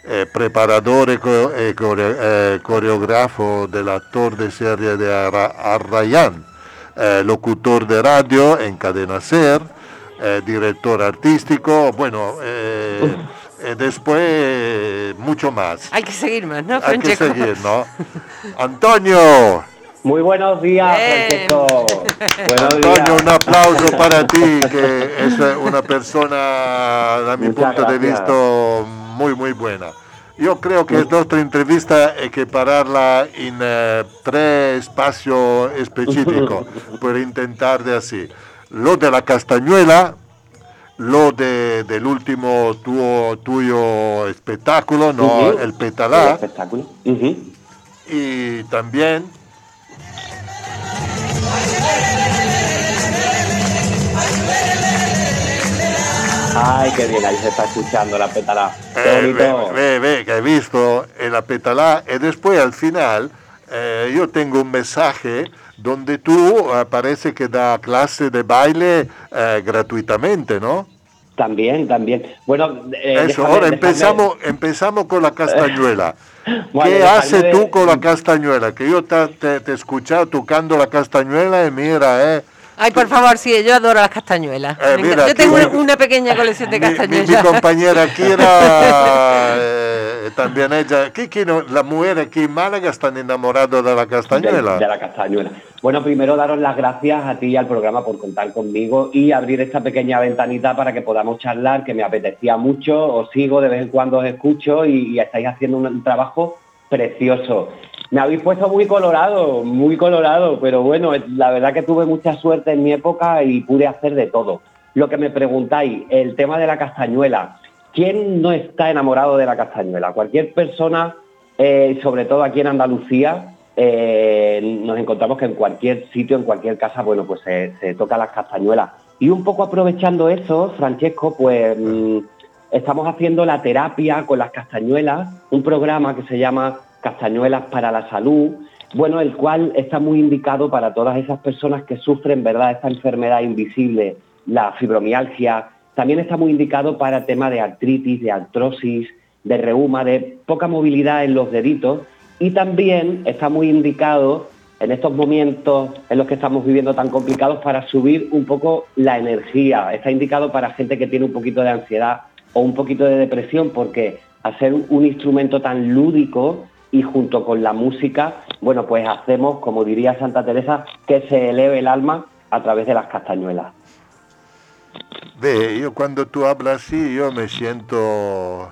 Eh, preparador y eh, eh, coreógrafo del actor de serie de Arrayán, locutor de radio en Cadena Ser, director artístico, bueno, después mucho más. Hay que seguir más, ¿no? Hay que seguir, ¿no? Antonio. Muy buenos días, Francesco. Buenos Antonio, un aplauso para ti, que es una persona, a mi punto de vista, muy, muy buena. Yo creo que nuestra entrevista hay que pararla en eh, tres espacios específicos, por intentar de así. Lo de la castañuela, lo de, del último tuyo, tuyo espectáculo, ¿no? El petalá. El espectáculo. Y también Ay, qué bien, ahí se está escuchando la petalá. Eh, ve, ve, que he visto en la petalá. Y después, al final, eh, yo tengo un mensaje donde tú eh, parece que da clase de baile gratuitamente, ¿no? También, también. Bueno, eso. ahora empezamos, empezamos con la castañuela. ¿Qué haces tú con la castañuela? Que yo te, te, te he escuchado tocando la castañuela y mira, eh Ay, por favor, sí, yo adoro las castañuelas. Eh, mira, yo tengo una pequeña colección de castañuelas. Mi, mi, compañera Kira, también ella, aquí, aquí no, las mujeres aquí en Málaga están enamoradas de la castañuela. De, la castañuela. Bueno, primero daros las gracias a ti y al programa por contar conmigo y abrir esta pequeña ventanita para que podamos charlar, que me apetecía mucho, os sigo, de vez en cuando os escucho y, estáis haciendo un trabajo precioso. Me habéis puesto muy colorado, muy colorado, pero bueno, la verdad que tuve mucha suerte en mi época y pude hacer de todo. Lo que me preguntáis, el tema de la castañuela. ¿Quién no está enamorado de la castañuela? Cualquier persona, eh, sobre todo aquí en Andalucía, eh, nos encontramos que en cualquier sitio, en cualquier casa, bueno, pues se, se toca las castañuelas. Y un poco aprovechando eso, Francesco, pues mmm, estamos haciendo la terapia con las castañuelas, un programa que se llama Castañuelas para la Salud, bueno, el cual está muy indicado para todas esas personas que sufren, ¿verdad?, esta enfermedad invisible, la fibromialgia. También está muy indicado para temas de artritis, de artrosis, de reuma, de poca movilidad en los deditos. Y también está muy indicado en estos momentos en los que estamos viviendo tan complicados para subir un poco la energía. Está indicado para gente que tiene un poquito de ansiedad o un poquito de depresión, porque hacer un instrumento tan lúdico y junto con la música, bueno, pues hacemos, como diría Santa Teresa, que se eleve el alma a través de las castañuelas. Ve, yo cuando tú hablas así, yo me siento,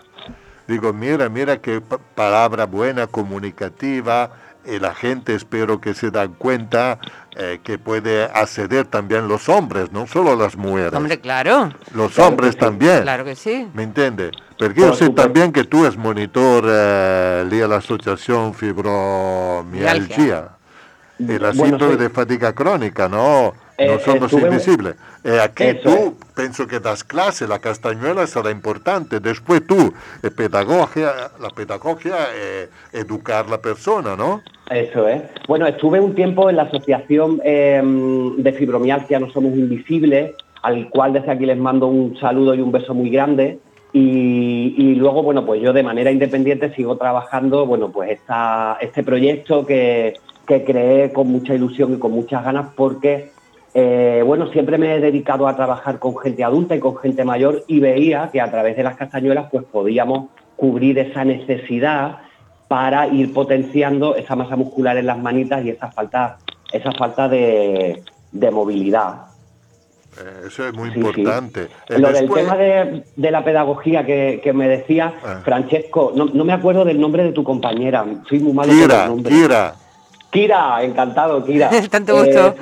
digo, mira, mira qué palabra buena, comunicativa, y la gente espero que se dan cuenta eh, que puede acceder también los hombres, no solo las mujeres. Hombre, claro. Los claro hombres también. Claro que sí. ¿Me entiende? Porque yo sé también que tú eres monitor eh, de la Asociación Fibromialgia. Y la síndrome bueno, sí. de fatiga crónica, ¿no? Eh, no somos estuve... invisibles. Eh, aquí Eso tú, es. pienso que das clase, la castañuela será importante. Después tú, eh, pedagogia, la pedagogia, eh, educar la persona, ¿no? Eso es. Bueno, estuve un tiempo en la Asociación eh, de Fibromialgia No Somos Invisibles, al cual desde aquí les mando un saludo y un beso muy grande. Y, y, luego, bueno, pues yo de manera independiente sigo trabajando, bueno, pues esta, este proyecto que, que creé con mucha ilusión y con muchas ganas porque, eh, bueno, siempre me he dedicado a trabajar con gente adulta y con gente mayor y veía que a través de las castañuelas pues podíamos cubrir esa necesidad para ir potenciando esa masa muscular en las manitas y esa falta, esa falta de, de movilidad. Eh, Eso es muy Sí, importante. sí. Eh, Lo del tema de, de la pedagogía que, que me decía, Ah. Francesco, no, no me acuerdo del nombre de tu compañera, soy muy malo con los Kira, nombres. Kira. Kira, encantado, Kira. Tanto gusto.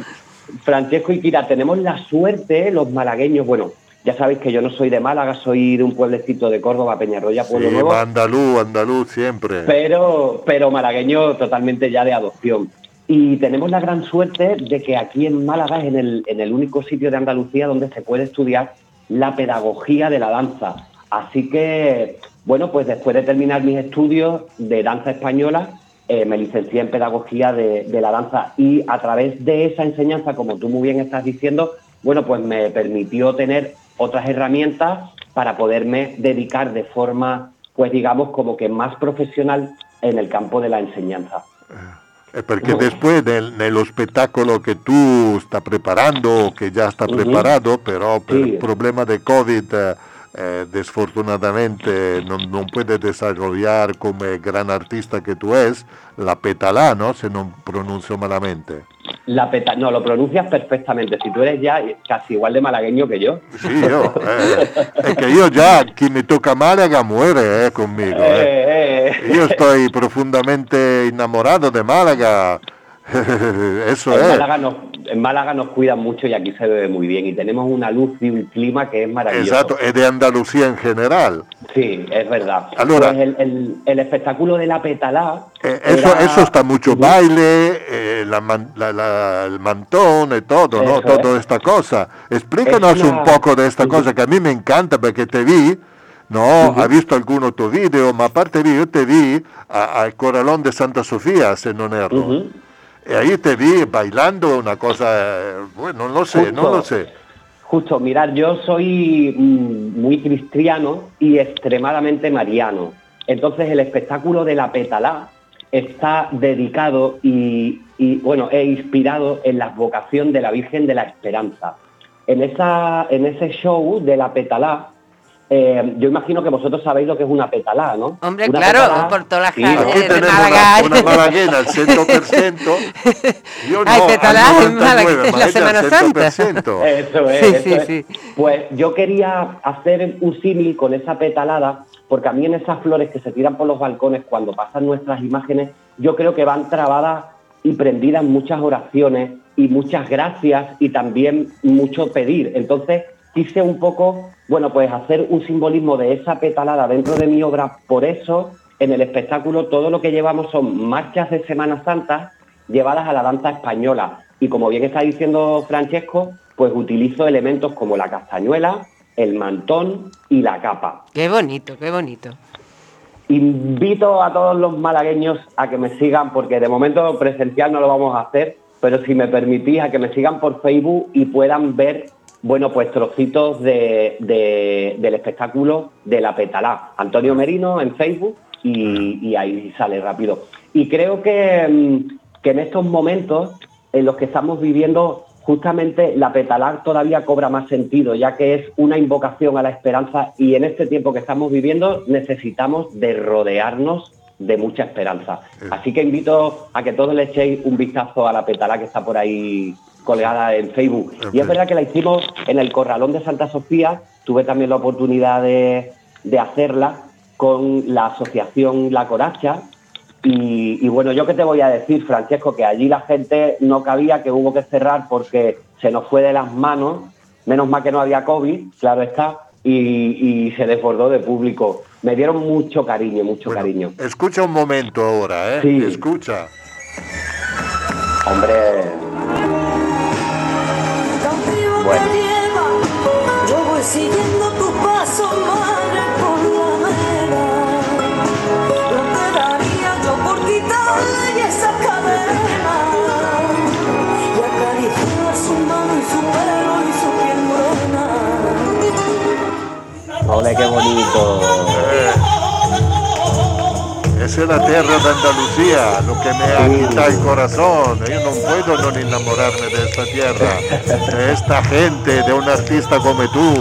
Francesco y Kira, tenemos la suerte, los malagueños, bueno, ya sabéis que yo no soy de Málaga, soy de un pueblecito de Córdoba, Peñarroya, Pueblo Sí, Nuevo, andaluz, andaluz siempre. pero, pero malagueño totalmente ya de adopción. Y tenemos la gran suerte de que aquí en Málaga es en el, en el único sitio de Andalucía donde se puede estudiar la pedagogía de la danza. Así que, bueno, pues después de terminar mis estudios de danza española, eh, me licencié en pedagogía de, de la danza y a través de esa enseñanza, como tú muy bien estás diciendo, bueno, pues me permitió tener otras herramientas para poderme dedicar de forma, pues digamos, como que más profesional en el campo de la enseñanza. Eh, Perché después del, spettacolo che tu sta preparando, o che già sta Mhm. preparato, però per Sì. il problema del Covid eh, desfortunadamente non, non puede desarrollar come gran artista que tú es, la petalá, ¿no? Se non pronuncio malamente. La peta no, lo pronuncias perfectamente. Si tú eres ya casi igual de malagueño que yo. Sì, io, eh, è che io già, chi mi tocca Málaga muere eh, conmigo. eh. Eh. Yo estoy profundamente enamorado de Málaga. Eso en, es. Málaga nos, en Málaga nos cuidan mucho y aquí se bebe muy bien. Y tenemos una luz y un clima que es maravilloso. Esatto, e di Andalusia in generale. Sí, es verdad. Allora- Pues el, el- el espectáculo de la petalá. Eh, eso, era- eso está mucho baile, eh, la la- la- el mantón y todo, ¿no? Eso Toda es. esta cosa. Explícanos Es una- un poco de esta cosa que a mí me encanta porque te vi, ¿no? Ujú. Ha visto alguno tu video, ma a parte vi, yo te vi al Coralón de Santa Sofía, se non erro. Ujú. Y ahí te vi bailando una cosa, bueno, no sé, no lo sé. Justo, mirar, yo soy mm, muy cristiano y extremadamente mariano. Entonces el espectáculo de la petalá está dedicado y, y, bueno, e inspirado en la vocación de la Virgen de la Esperanza. En, esa, en ese show de la petalá, eh, yo imagino que vosotros sabéis lo que es una petalá, ¿no? Hombre, Una claro, petalá- por todas las Sí, calles. ¿no? Aquí de Málaga. una, una malaguena al 100%. Yo no, Ay, petalá en 99, Málaga, en la Semana Santa. 100%. Eso es, Sí, eso sí, es. sí. Pues yo quería hacer un símil con esa petalada, porque a mí en esas flores que se tiran por los balcones cuando pasan nuestras imágenes, yo creo que van trabadas y prendidas muchas oraciones y muchas gracias y también mucho pedir. Entonces quise un poco, bueno, pues hacer un simbolismo de esa petalada dentro de mi obra. Por eso, en el espectáculo, todo lo que llevamos son marchas de Semana Santa llevadas a la danza española. Y como bien está diciendo Francesco, pues utilizo elementos como la castañuela, el mantón y la capa. Qué bonito, qué bonito. Invito a todos los malagueños a que me sigan, porque de momento presencial no lo vamos a hacer, pero si me permitís, a que me sigan por Facebook y puedan ver, bueno, pues trocitos de, de- del espectáculo de la Petalá. Antonio Merino en Facebook y, y ahí sale rápido. Y creo que, mm, que en estos momentos en los que estamos viviendo, justamente la Petalá todavía cobra más sentido, ya que es una invocación a la esperanza y en este tiempo que estamos viviendo necesitamos de rodearnos de mucha esperanza. Así que invito a que todos le echéis un vistazo a la Petalá que está por ahí colgada en Facebook. Y es verdad que la hicimos en el Corralón de Santa Sofía, tuve también la oportunidad de, de hacerla con la asociación La Coracha, y, y bueno, yo qué te voy a decir, Francesco, que allí la gente no cabía, que hubo que cerrar porque se nos fue de las manos, menos mal que no había COVID, claro está, y, y se desbordó de público. Me dieron mucho cariño, mucho Bueno, cariño. Escucha un momento ahora, ¿eh? Sí. Escucha. Hombre, Bueno. yo voy siguiendo tus pasos, madre, por la vera. Lo que daría yo por quitarle esa cadena y acariciar su mano y su pelo y su piel morena. ole, qué bonito. Esa es la tierra de Andalucía, lo que me agita el corazón. Yo no puedo no enamorarme de esta tierra, de esta gente, de un artista como tú.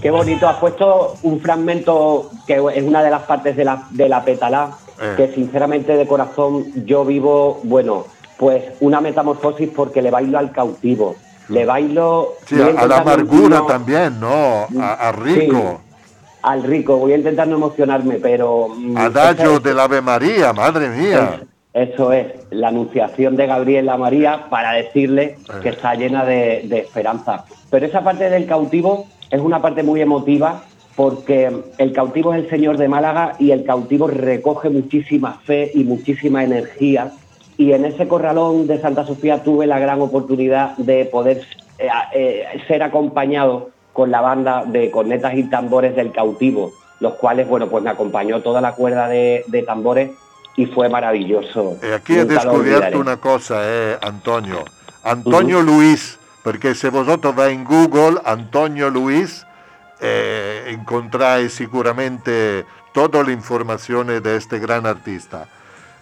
Qué bonito, has puesto un fragmento que es una de las partes de la, de la petalá, Eh. que sinceramente de corazón yo vivo, bueno, pues una metamorfosis porque le bailo al cautivo, le bailo... Sí, a, a la amargura también, ¿no? A, a Rico. Al rico, voy a intentar no emocionarme, pero... mm, Adagio es- del Ave María, madre mía. Eso es, la anunciación de Gabriel a María para decirle que está llena de, de esperanza. Pero esa parte del cautivo es una parte muy emotiva porque el cautivo es el señor de Málaga y el cautivo recoge muchísima fe y muchísima energía. Y en ese corralón de Santa Sofía tuve la gran oportunidad de poder eh, eh, ser acompañado con la banda de cornetas y tambores del cautivo, los cuales, bueno, pues me acompañó toda la cuerda de, de tambores y fue maravilloso. Y aquí he Nunca lo descubierto una cosa, eh, Antonio. Antonio Luis, porque si vosotros vais en Google, Antonio Luis, eh, encontráis seguramente toda la información de este gran artista.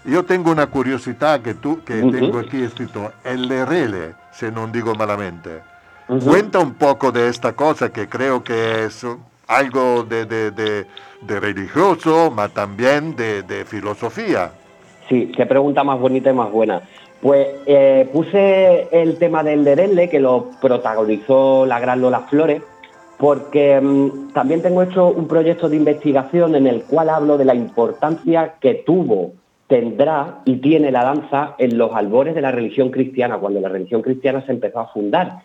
Yo tengo una curiosidad que, tú, que Ujú. tengo aquí escrito, el RL, si no digo malamente. Cuenta un poco de esta cosa que creo que es algo de, de- de- de religioso, pero también de, de filosofía. Sí, qué pregunta más bonita y más buena. Pues eh, puse el tema del Lerele, que lo protagonizó la gran Lola Flores, porque mm, también tengo hecho un proyecto de investigación en el cual hablo de la importancia que tuvo, tendrá y tiene la danza en los albores de la religión cristiana, cuando la religión cristiana se empezó a fundar.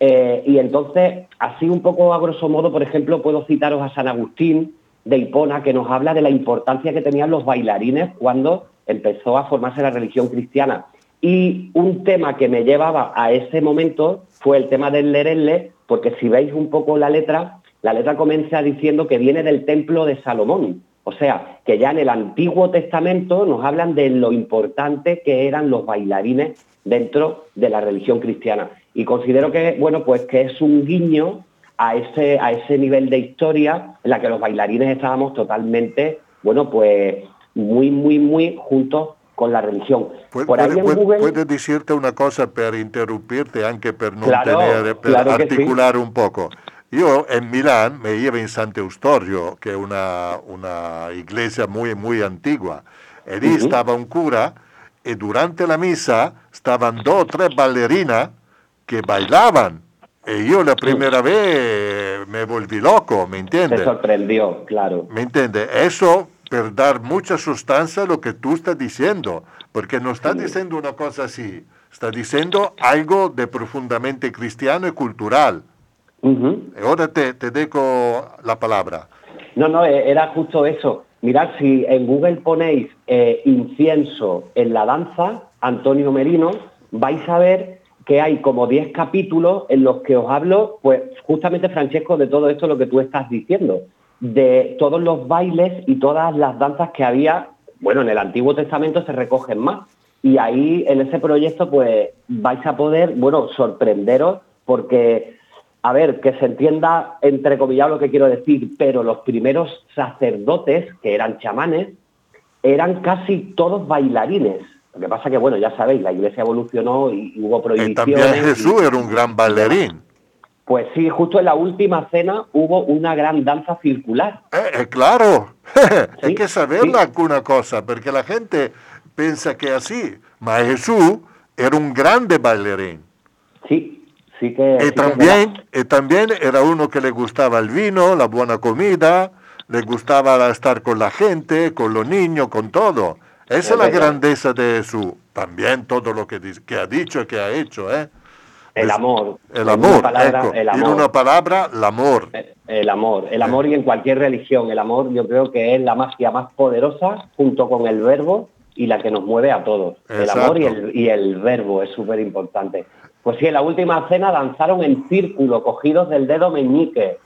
Eh, y entonces, así un poco a grosso modo, por ejemplo, puedo citaros a San Agustín de Hipona, que nos habla de la importancia que tenían los bailarines cuando empezó a formarse la religión cristiana. Y un tema que me llevaba a ese momento fue el tema del lerele, porque si veis un poco la letra, la letra comienza diciendo que viene del templo de Salomón. O sea, que ya en el Antiguo Testamento nos hablan de lo importante que eran los bailarines dentro de la religión cristiana. Y considero que, bueno, pues que es un guiño a ese, a ese nivel de historia en la que los bailarines estábamos totalmente, bueno, pues muy, muy, muy juntos con la religión. Puede, Por ahí puede- en puede- Google... puede decirte una cosa per interrumpirte, anche per non Claro, tenere, per claro articolare un poco. Io en Milán me iba en Sant'Eustorio, che è una, una iglesia muy, muy antigua. E lì Ujú. stava un cura e durante la misa stavano dos o tre ballerine che bailaban. E io la prima vez me volví loco, ¿me entiendes? sorprendió, claro. ¿Me entiende? Eso per dar mucha sustancia a lo que tú estás diciendo, porque no está diciendo una cosa así, está diciendo algo de profundamente cristiano y cultural. Y ahora te, te dejo la palabra. No, no, eh, era justo eso. Mirad, si en Google ponéis eh, incienso en la danza, Antonio Merino, vais a ver que hay como 10 capítulos en los que os hablo, pues justamente, Francesco, de todo esto lo que tú estás diciendo, de todos los bailes y todas las danzas que había, bueno, en el Antiguo Testamento se recogen más. Y ahí, en ese proyecto, pues vais a poder, bueno, sorprenderos porque a ver, que se entienda entrecomillado lo que quiero decir, pero los primeros sacerdotes, que eran chamanes, eran casi todos bailarines. Lo que pasa que, bueno, ya sabéis, la iglesia evolucionó y, y hubo Y prohibiciones. también Jesús y- era un gran bailarín. Pues sí, justo en la última cena hubo una gran danza circular. Eh, eh, claro, hay que saber sí. alguna cosa, porque la gente piensa que así, pero Jesús era un grande bailarín. Sí, sí que... Y que también, verdad. y también era uno que le gustaba el vino, la buena comida, le gustaba estar con la gente, con los niños, con todo. Esa es, la verdad. grandeza de Jesús. También todo lo que, que ha dicho, que ha hecho. ¿eh? El amor. El En una amor, palabra, ecco. el En amor. una palabra, el amor. Eh, El amor, el amor y en cualquier religión. El amor yo creo que es la magia más poderosa junto con el verbo y la que nos mueve a todos. El Exacto. amor y el, y el verbo es súper importante. Pues sí, en la última cena danzaron en círculo, cogidos del dedo meñique.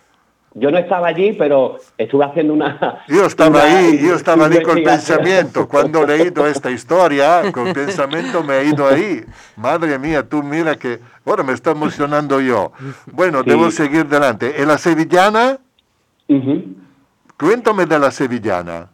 Yo no estaba allí, pero estuve haciendo una... Yo estaba una ahí, yo estaba ahí con pensamiento. Cuando he leído esta historia, con pensamiento me he ido ahí. Madre mía, tú mira que... Ahora me está emocionando yo. Bueno, Sí. debo seguir delante. ¿En la sevillana? Cuéntame de la sevillana.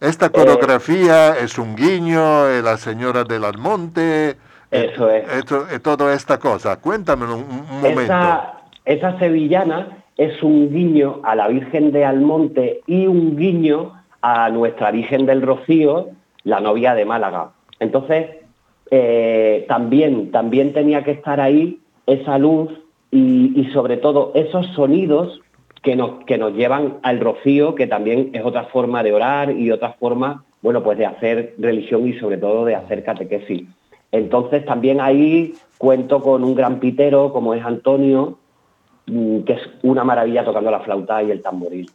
Eh, Esta coreografía es un guiño, es la señora del Almonte, Eso es. esto- eh, toda esta cosa. Cuéntame un, un momento. Esa, esa sevillana es un guiño a la Virgen de Almonte y un guiño a nuestra Virgen del Rocío, la novia de Málaga. Entonces, eh, también, también tenía que estar ahí esa luz y, y sobre todo esos sonidos que nos, que nos llevan al rocío, que también es otra forma de orar y otra forma, bueno, pues de hacer religión y sobre todo de hacer catequesis. Entonces también ahí cuento con un gran pitero como es Antonio, mm, que es una maravilla tocando la flauta y el tamboril.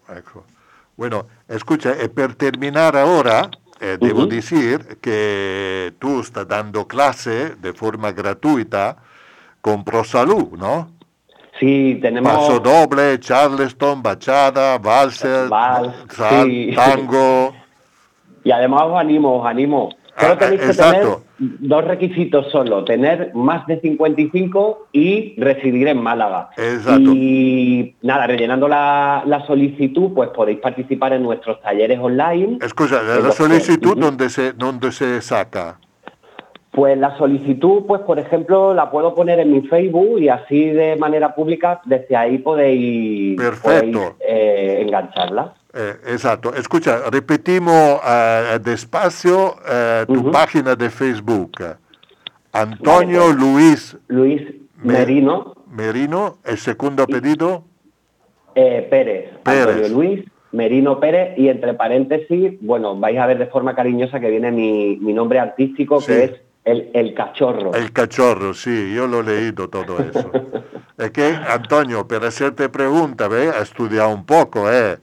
Bueno, escucha, e per terminare ora, eh, Mhm. dire che tu stai dando clase di forma gratuita con ProSalud, no? Sí, tenemos... Paso doble, charleston, bachata, valser, Vals, sal- sí. tango. Y además os animo, os animo. Ah, tenéis que exacto. tener dos requisitos solo, tener más de 55 y residir en Málaga. Exacto. Y nada, rellenando la, la solicitud, pues podéis participar en nuestros talleres online. Scusa, la Entonces, solicitud dove se, dove se saca? Pues la solicitud, pues por ejemplo, la puedo poner en mi Facebook y así de manera pública, desde ahí podéis, Perfecto. podéis, eh, engancharla. Eh, esatto, escucha, ripetiamo eh, despacio eh, tu Ujú. página de Facebook. Antonio pues. Luis Luis Me- Merino Merino, el segundo apellido, eh, Pérez, Pérez. Antonio Luis Merino Pérez y entre paréntesis, bueno, vais a ver de forma cariñosa que viene mi, mi nombre artístico Sí. que es el, el cachorro. el cachorro, sì, io l'ho leído todo eso. è che Antonio, per hacerte pregunta, beh, ha studiato un poco, eh,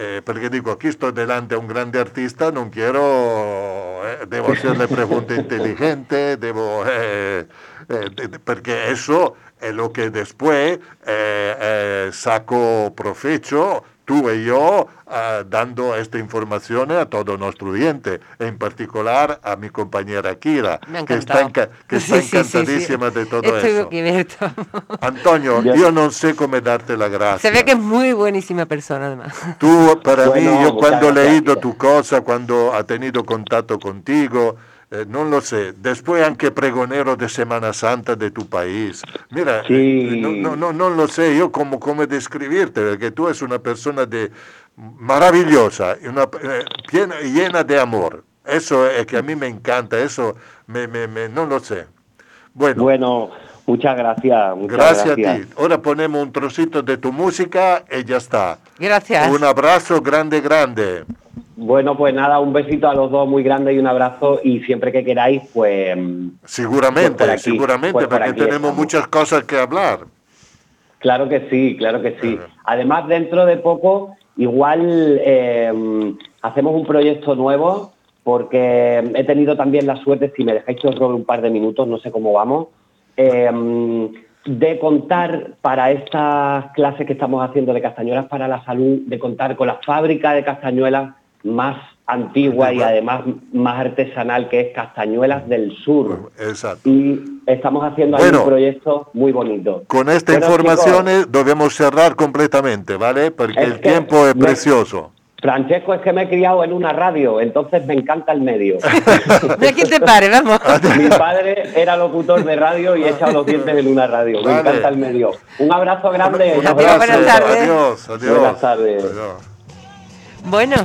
Eh, perché dico, qui sto davanti a un grande artista, non quiero, eh, devo hacerle pregunte inteligenti, devo, eh, eh, perché eso è lo che después eh, eh, saco provecho tú y yo ah, dando esta información a todo nuestro oyente, en particular a mi compañera Kira, que está, enca- que está Sí, sí, sí, sí. encantadísima de todo Estoy eso. Antonio, Ya. yo no sé cómo darte la gracia. Se ve que es muy buenísima persona, además. Tú, para Bueno, mí, yo cuando he gracias. leído tu cosa, cuando ha tenido contacto contigo, eh, non lo sé, después anche pregonero de Semana Santa de tu país. Mira, Sí. eh, no, no, no, non lo sé yo cómo, cómo describirte, porque tú eres una persona de maravillosa, una, eh, piena- llena de amor. Eso es que a mí me encanta, eso me, me, me- no lo sé. Bueno, Bueno, muchas gracias. Muchas gracias, gracias. a ti. Ahora ponemos un trocito de tu música y ya está. Gracias. Un abrazo grande, grande. Bueno, pues nada, un besito a los dos muy grande y un abrazo y siempre que queráis, pues Seguramente, Pues por aquí, seguramente, pues por porque aquí tenemos estamos. muchas cosas que hablar. claro que sí, claro que sí. Claro. Además, dentro de poco, igual eh, hacemos un proyecto nuevo porque he tenido también la suerte, si me dejáis que os robe un par de minutos, no sé cómo vamos, eh, de contar para estas clases que estamos haciendo de castañuelas para la salud, de contar con la fábrica de castañuelas más antigua y además más artesanal que es Castañuelas del Sur. Exacto. Y estamos haciendo ahí Bueno. un proyecto muy bonito. Con esta información chicos, eh, debemos cerrar completamente, ¿vale? Porque el tiempo es me- precioso. Francesco, es que me he criado en una radio, entonces me encanta el medio. Mira quién te pare, vamos. Mi padre era locutor de radio y he echado los dientes en una radio. Me encanta el medio. Un abrazo grande. Un abrazo. buenas tardes. Adiós, adiós. Buenas tardes. Adiós. Bueno,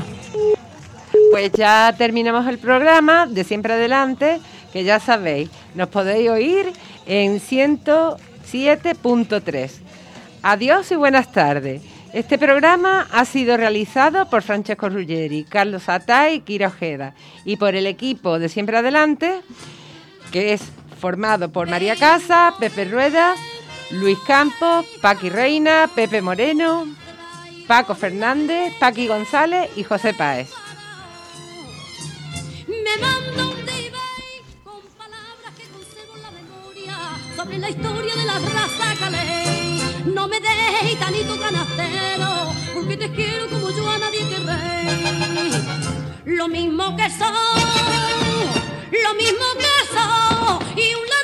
pues ya terminamos el programa de siempre adelante, que ya sabéis, nos podéis oír en 107.3. Adiós y buenas tardes. Este programa ha sido realizado por Francesco Ruggeri, Carlos Atay y Kira Ojeda y por el equipo de Siempre Adelante, que es formado por María Casa, Pepe Rueda, Luis Campos, Paqui Reina, Pepe Moreno, Paco Fernández, Paqui González y José Páez. Me manda un con palabras que la memoria sobre la historia de la raza me des gitanito canastero, porque te quiero como yo a nadie querré. Lo mismo que soy, lo mismo que soy, y una